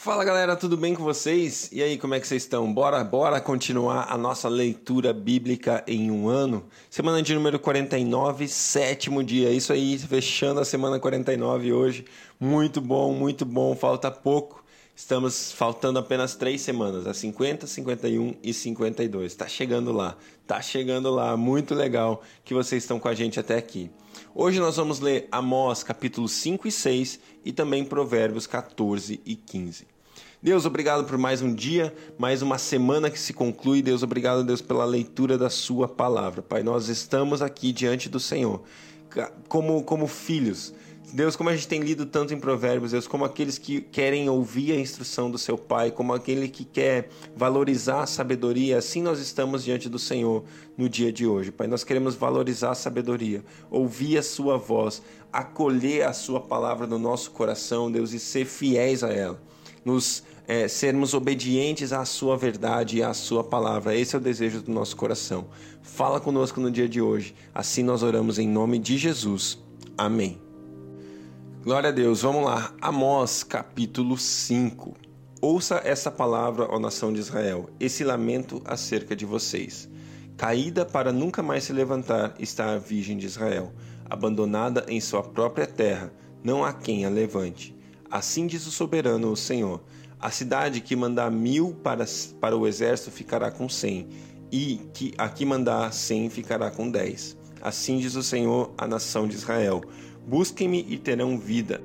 Fala galera, tudo bem com vocês? E aí, como é que vocês estão? Bora, bora continuar a nossa leitura bíblica em um ano? Semana de número 49, sétimo dia. Isso aí, fechando a semana 49 hoje. Muito bom, muito bom. Falta pouco. Estamos faltando apenas três semanas, a 50, 51 e 52. Tá chegando lá, tá chegando lá. Muito legal que vocês estão com a gente até aqui. Hoje nós vamos ler Amós capítulos 5 e 6 e também Provérbios 14 e 15. Deus, obrigado por mais um dia, mais uma semana que se conclui. Deus, obrigado, Deus, pela leitura da Sua palavra. Pai, nós estamos aqui diante do Senhor, como, como filhos. Deus, como a gente tem lido tanto em Provérbios, Deus, como aqueles que querem ouvir a instrução do seu Pai, como aquele que quer valorizar a sabedoria, assim nós estamos diante do Senhor no dia de hoje. Pai, nós queremos valorizar a sabedoria, ouvir a Sua voz, acolher a Sua palavra no nosso coração, Deus, e ser fiéis a ela nos é, sermos obedientes à Sua verdade e à Sua palavra. Esse é o desejo do nosso coração. Fala conosco no dia de hoje. Assim nós oramos em nome de Jesus. Amém. Glória a Deus. Vamos lá. Amós, capítulo 5. Ouça essa palavra, ó nação de Israel, esse lamento acerca de vocês. Caída para nunca mais se levantar está a Virgem de Israel, abandonada em sua própria terra, não há quem a levante. Assim diz o soberano, o Senhor: a cidade que mandar mil para, para o exército ficará com cem, e que a que mandar cem ficará com dez. Assim diz o Senhor à nação de Israel: Busquem-me e terão vida.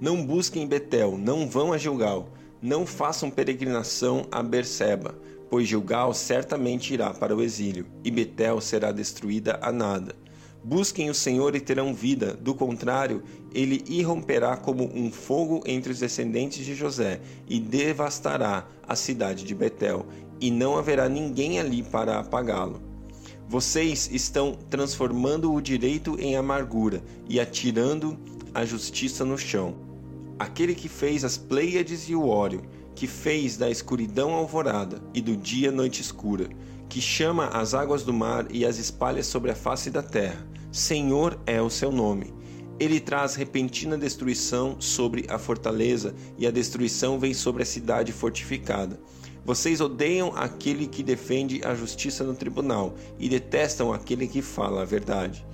Não busquem Betel, não vão a Gilgal, não façam peregrinação a Berseba, pois Gilgal certamente irá para o exílio, e Betel será destruída a nada. Busquem o Senhor e terão vida, do contrário, ele irromperá como um fogo entre os descendentes de José e devastará a cidade de Betel, e não haverá ninguém ali para apagá-lo. Vocês estão transformando o direito em amargura e atirando a justiça no chão. Aquele que fez as Pleiades e o Ório, que fez da escuridão alvorada e do dia noite escura, que chama as águas do mar e as espalha sobre a face da terra, Senhor é o seu nome. Ele traz repentina destruição sobre a fortaleza, e a destruição vem sobre a cidade fortificada. Vocês odeiam aquele que defende a justiça no tribunal e detestam aquele que fala a verdade.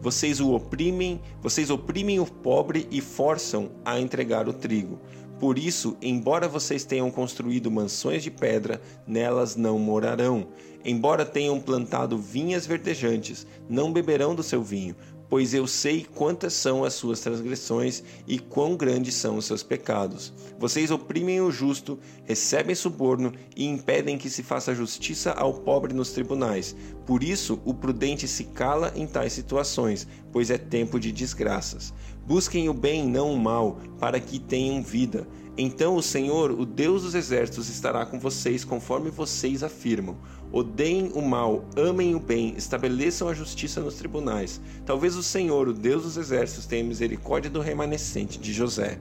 Vocês o oprimem, vocês oprimem o pobre e forçam a entregar o trigo. Por isso, embora vocês tenham construído mansões de pedra, nelas não morarão. Embora tenham plantado vinhas verdejantes, não beberão do seu vinho, pois eu sei quantas são as suas transgressões e quão grandes são os seus pecados. Vocês oprimem o justo, recebem suborno e impedem que se faça justiça ao pobre nos tribunais. Por isso, o prudente se cala em tais situações, pois é tempo de desgraças. Busquem o bem, não o mal, para que tenham vida. Então o Senhor, o Deus dos exércitos, estará com vocês conforme vocês afirmam. Odeiem o mal, amem o bem, estabeleçam a justiça nos tribunais. Talvez o Senhor, o Deus dos exércitos, tenha misericórdia do remanescente de José.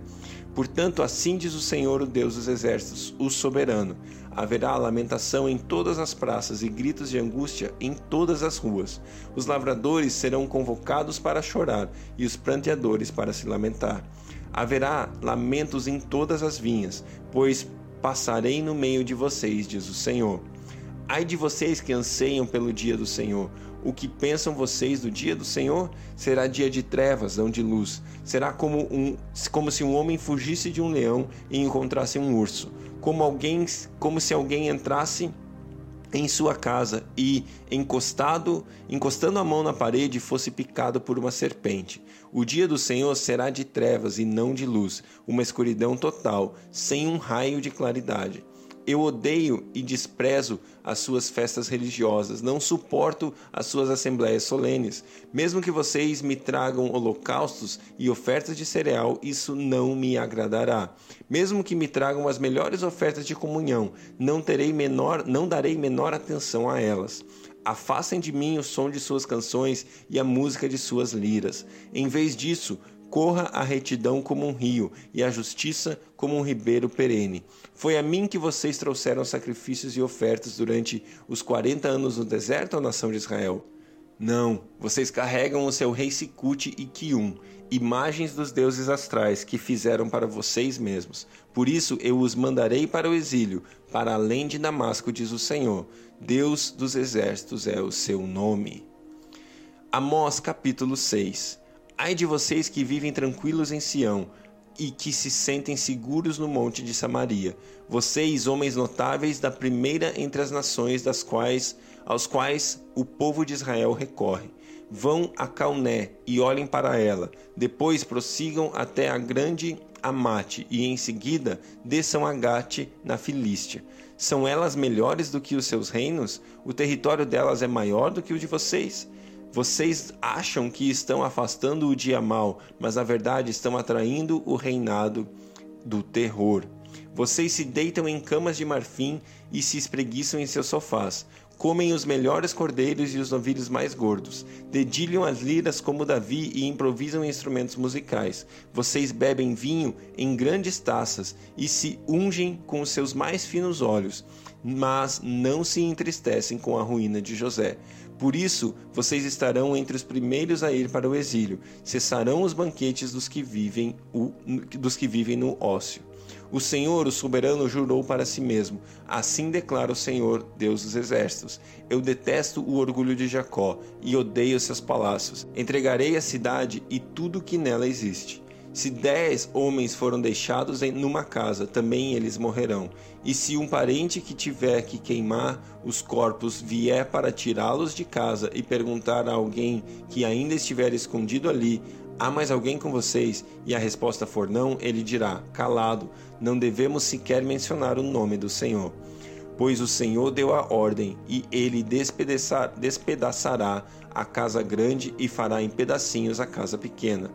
Portanto, assim diz o Senhor, o Deus dos exércitos, o soberano: haverá lamentação em todas as praças e gritos de angústia em todas as ruas. Os lavradores serão convocados para chorar e os pranteadores para se lamentar. Haverá lamentos em todas as vinhas, pois passarei no meio de vocês, diz o Senhor. Ai de vocês que anseiam pelo dia do Senhor. O que pensam vocês do dia do Senhor? Será dia de trevas, não de luz. Será como, um, como se um homem fugisse de um leão e encontrasse um urso. Como, alguém, como se alguém entrasse em sua casa e, encostado, encostando a mão na parede, fosse picado por uma serpente. O dia do Senhor será de trevas e não de luz, uma escuridão total, sem um raio de claridade. Eu odeio e desprezo as suas festas religiosas, não suporto as suas assembleias solenes. Mesmo que vocês me tragam holocaustos e ofertas de cereal, isso não me agradará. Mesmo que me tragam as melhores ofertas de comunhão, não terei menor, não darei menor atenção a elas. Afastem de mim o som de suas canções e a música de suas liras. Em vez disso, corra a retidão como um rio e a justiça como um ribeiro perene. Foi a mim que vocês trouxeram sacrifícios e ofertas durante os quarenta anos no deserto, ó nação de Israel. Não, vocês carregam o seu rei Sikut e Kium, imagens dos deuses astrais que fizeram para vocês mesmos. Por isso eu os mandarei para o exílio, para além de Damasco, diz o Senhor. Deus dos exércitos é o seu nome. Amós capítulo 6 Ai de vocês que vivem tranquilos em Sião, e que se sentem seguros no monte de Samaria. Vocês, homens notáveis da primeira entre as nações das quais aos quais o povo de Israel recorre. Vão a Calné e olhem para ela. Depois prossigam até a grande Amate e em seguida desçam a Gate na Filístia. São elas melhores do que os seus reinos? O território delas é maior do que o de vocês? Vocês acham que estão afastando o dia mal, mas na verdade estão atraindo o reinado do terror. Vocês se deitam em camas de marfim e se espreguiçam em seus sofás. Comem os melhores cordeiros e os novilhos mais gordos. Dedilham as liras como Davi e improvisam instrumentos musicais. Vocês bebem vinho em grandes taças e se ungem com os seus mais finos olhos, mas não se entristecem com a ruína de José. Por isso, vocês estarão entre os primeiros a ir para o exílio. Cessarão os banquetes dos que vivem, o, dos que vivem no ócio. O Senhor, o soberano, jurou para si mesmo: Assim declara o Senhor, Deus dos exércitos: Eu detesto o orgulho de Jacó e odeio seus palácios. Entregarei a cidade e tudo o que nela existe. Se dez homens foram deixados em numa casa, também eles morrerão. E se um parente que tiver que queimar os corpos vier para tirá-los de casa e perguntar a alguém que ainda estiver escondido ali: Há mais alguém com vocês? E a resposta for não, ele dirá: Calado, não devemos sequer mencionar o nome do Senhor. Pois o Senhor deu a ordem, e ele despedaçará a casa grande e fará em pedacinhos a casa pequena.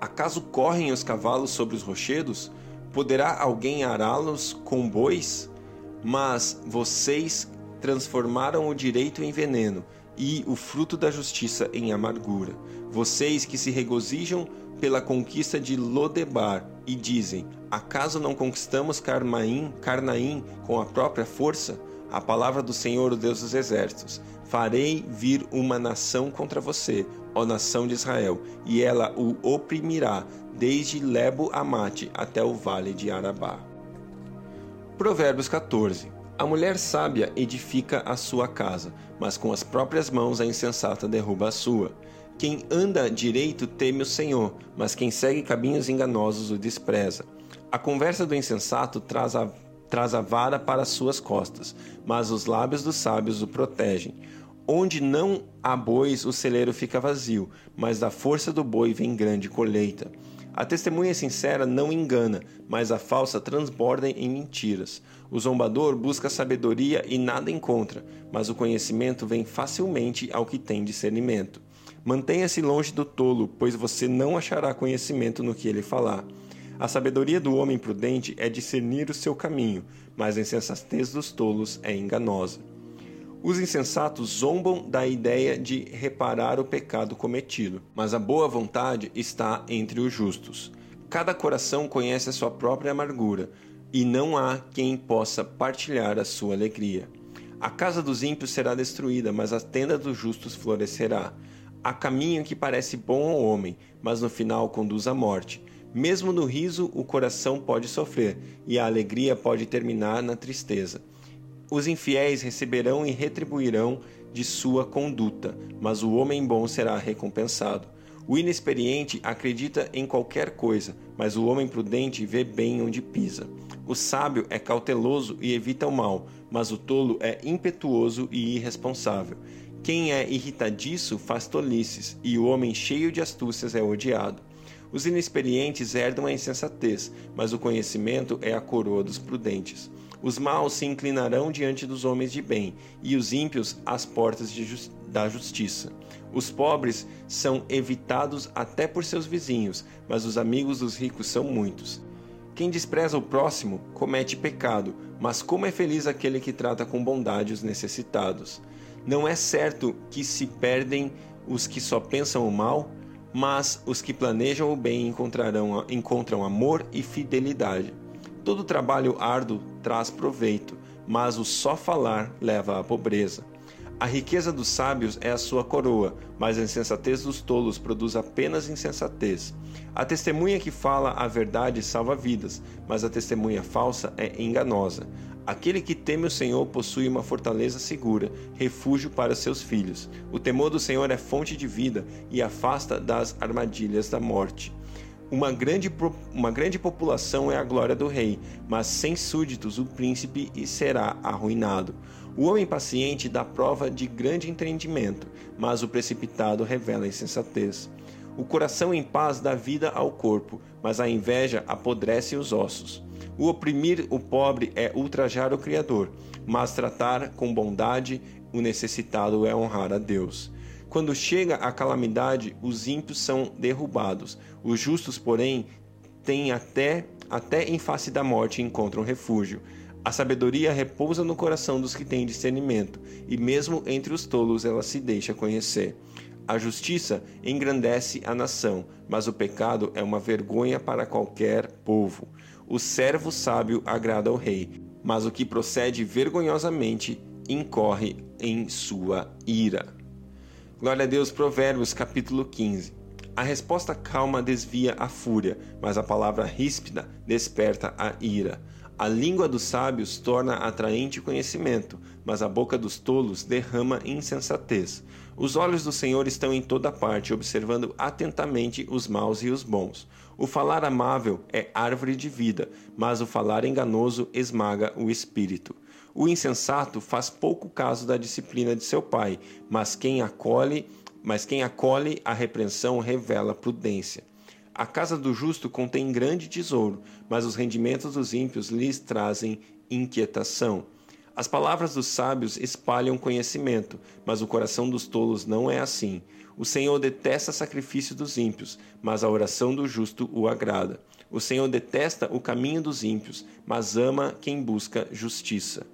Acaso correm os cavalos sobre os rochedos? Poderá alguém ará-los com bois? Mas vocês transformaram o direito em veneno e o fruto da justiça em amargura. Vocês que se regozijam pela conquista de Lodebar e dizem: Acaso não conquistamos Carmaim, Carnaim com a própria força? A palavra do Senhor, o Deus dos exércitos: Farei vir uma nação contra você, ó nação de Israel, e ela o oprimirá desde Lebo Amate até o vale de Arabá. Provérbios 14. A mulher sábia edifica a sua casa, mas com as próprias mãos a insensata derruba a sua. Quem anda direito teme o Senhor, mas quem segue caminhos enganosos o despreza. A conversa do insensato traz a, traz a vara para suas costas, mas os lábios dos sábios o protegem. Onde não há bois, o celeiro fica vazio, mas da força do boi vem grande colheita. A testemunha sincera não engana, mas a falsa transborda em mentiras. O zombador busca sabedoria e nada encontra, mas o conhecimento vem facilmente ao que tem discernimento. Mantenha-se longe do tolo, pois você não achará conhecimento no que ele falar. A sabedoria do homem prudente é discernir o seu caminho, mas a insensatez dos tolos é enganosa. Os insensatos zombam da ideia de reparar o pecado cometido, mas a boa vontade está entre os justos. Cada coração conhece a sua própria amargura, e não há quem possa partilhar a sua alegria. A casa dos ímpios será destruída, mas a tenda dos justos florescerá. Há caminho que parece bom ao homem, mas no final conduz à morte. Mesmo no riso, o coração pode sofrer, e a alegria pode terminar na tristeza. Os infiéis receberão e retribuirão de sua conduta, mas o homem bom será recompensado. O inexperiente acredita em qualquer coisa, mas o homem prudente vê bem onde pisa. O sábio é cauteloso e evita o mal, mas o tolo é impetuoso e irresponsável. Quem é irritadiço faz tolices, e o homem cheio de astúcias é odiado. Os inexperientes herdam a insensatez, mas o conhecimento é a coroa dos prudentes. Os maus se inclinarão diante dos homens de bem, e os ímpios às portas just da justiça. Os pobres são evitados até por seus vizinhos, mas os amigos dos ricos são muitos. Quem despreza o próximo comete pecado, mas como é feliz aquele que trata com bondade os necessitados. Não é certo que se perdem os que só pensam o mal, mas os que planejam o bem encontrarão encontram amor e fidelidade. Todo trabalho árduo traz proveito, mas o só falar leva à pobreza. A riqueza dos sábios é a sua coroa, mas a insensatez dos tolos produz apenas insensatez. A testemunha que fala a verdade salva vidas, mas a testemunha falsa é enganosa. Aquele que teme o Senhor possui uma fortaleza segura, refúgio para seus filhos. O temor do Senhor é fonte de vida e afasta das armadilhas da morte. Uma grande, uma grande população é a glória do rei, mas sem súditos o príncipe será arruinado. O homem paciente dá prova de grande entendimento, mas o precipitado revela insensatez. O coração em paz dá vida ao corpo, mas a inveja apodrece os ossos. O oprimir o pobre é ultrajar o Criador, mas tratar com bondade o necessitado é honrar a Deus. Quando chega a calamidade, os ímpios são derrubados. Os justos, porém, têm até até em face da morte encontram refúgio. A sabedoria repousa no coração dos que têm discernimento, e mesmo entre os tolos ela se deixa conhecer. A justiça engrandece a nação, mas o pecado é uma vergonha para qualquer povo. O servo sábio agrada ao rei, mas o que procede vergonhosamente incorre em sua ira. Glória a Deus, Provérbios capítulo 15. A resposta calma desvia a fúria, mas a palavra ríspida desperta a ira. A língua dos sábios torna atraente o conhecimento, mas a boca dos tolos derrama insensatez. Os olhos do Senhor estão em toda parte, observando atentamente os maus e os bons. O falar amável é árvore de vida, mas o falar enganoso esmaga o espírito. O insensato faz pouco caso da disciplina de seu pai, mas quem acolhe, mas quem acolhe a repreensão revela prudência. A casa do justo contém grande tesouro, mas os rendimentos dos ímpios lhes trazem inquietação. As palavras dos sábios espalham conhecimento, mas o coração dos tolos não é assim. O Senhor detesta sacrifício dos ímpios, mas a oração do justo o agrada. O Senhor detesta o caminho dos ímpios, mas ama quem busca justiça.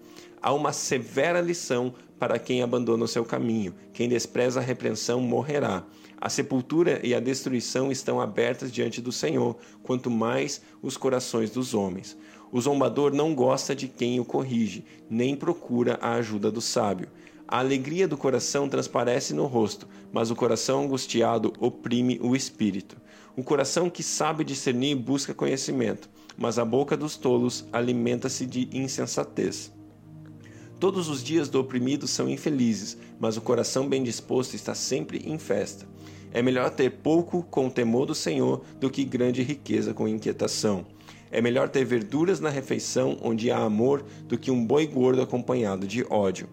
Há uma severa lição para quem abandona o seu caminho. Quem despreza a repreensão morrerá. A sepultura e a destruição estão abertas diante do Senhor, quanto mais os corações dos homens. O zombador não gosta de quem o corrige, nem procura a ajuda do sábio. A alegria do coração transparece no rosto, mas o coração angustiado oprime o espírito. O coração que sabe discernir busca conhecimento, mas a boca dos tolos alimenta-se de insensatez. Todos os dias do oprimido são infelizes, mas o coração bem disposto está sempre em festa. É melhor ter pouco com o temor do Senhor do que grande riqueza com inquietação. É melhor ter verduras na refeição onde há amor do que um boi gordo acompanhado de ódio.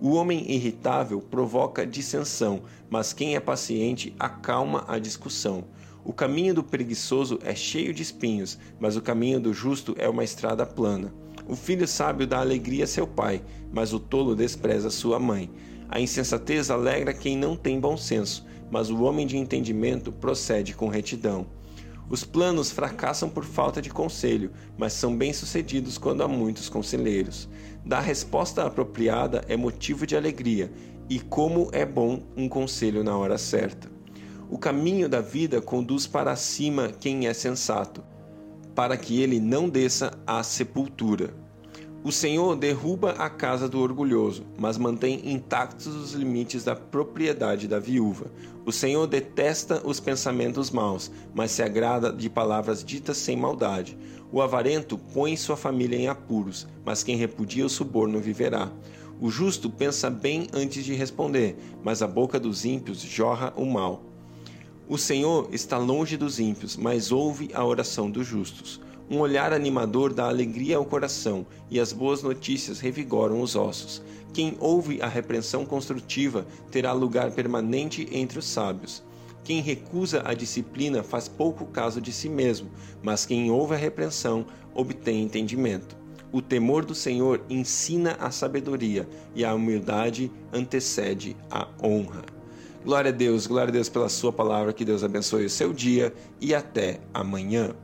O homem irritável provoca dissensão, mas quem é paciente acalma a discussão. O caminho do preguiçoso é cheio de espinhos, mas o caminho do justo é uma estrada plana. O filho sábio dá alegria a seu pai, mas o tolo despreza sua mãe. A insensatez alegra quem não tem bom senso, mas o homem de entendimento procede com retidão. Os planos fracassam por falta de conselho, mas são bem-sucedidos quando há muitos conselheiros. Dar resposta apropriada é motivo de alegria, e como é bom um conselho na hora certa. O caminho da vida conduz para cima quem é sensato para que ele não desça à sepultura. O Senhor derruba a casa do orgulhoso, mas mantém intactos os limites da propriedade da viúva. O Senhor detesta os pensamentos maus, mas se agrada de palavras ditas sem maldade. O avarento põe sua família em apuros, mas quem repudia o suborno viverá. O justo pensa bem antes de responder, mas a boca dos ímpios jorra o mal. O Senhor está longe dos ímpios, mas ouve a oração dos justos. Um olhar animador dá alegria ao coração, e as boas notícias revigoram os ossos. Quem ouve a repreensão construtiva terá lugar permanente entre os sábios. Quem recusa a disciplina faz pouco caso de si mesmo, mas quem ouve a repreensão obtém entendimento. O temor do Senhor ensina a sabedoria, e a humildade antecede a honra. Glória a Deus, glória a Deus pela Sua palavra. Que Deus abençoe o seu dia e até amanhã.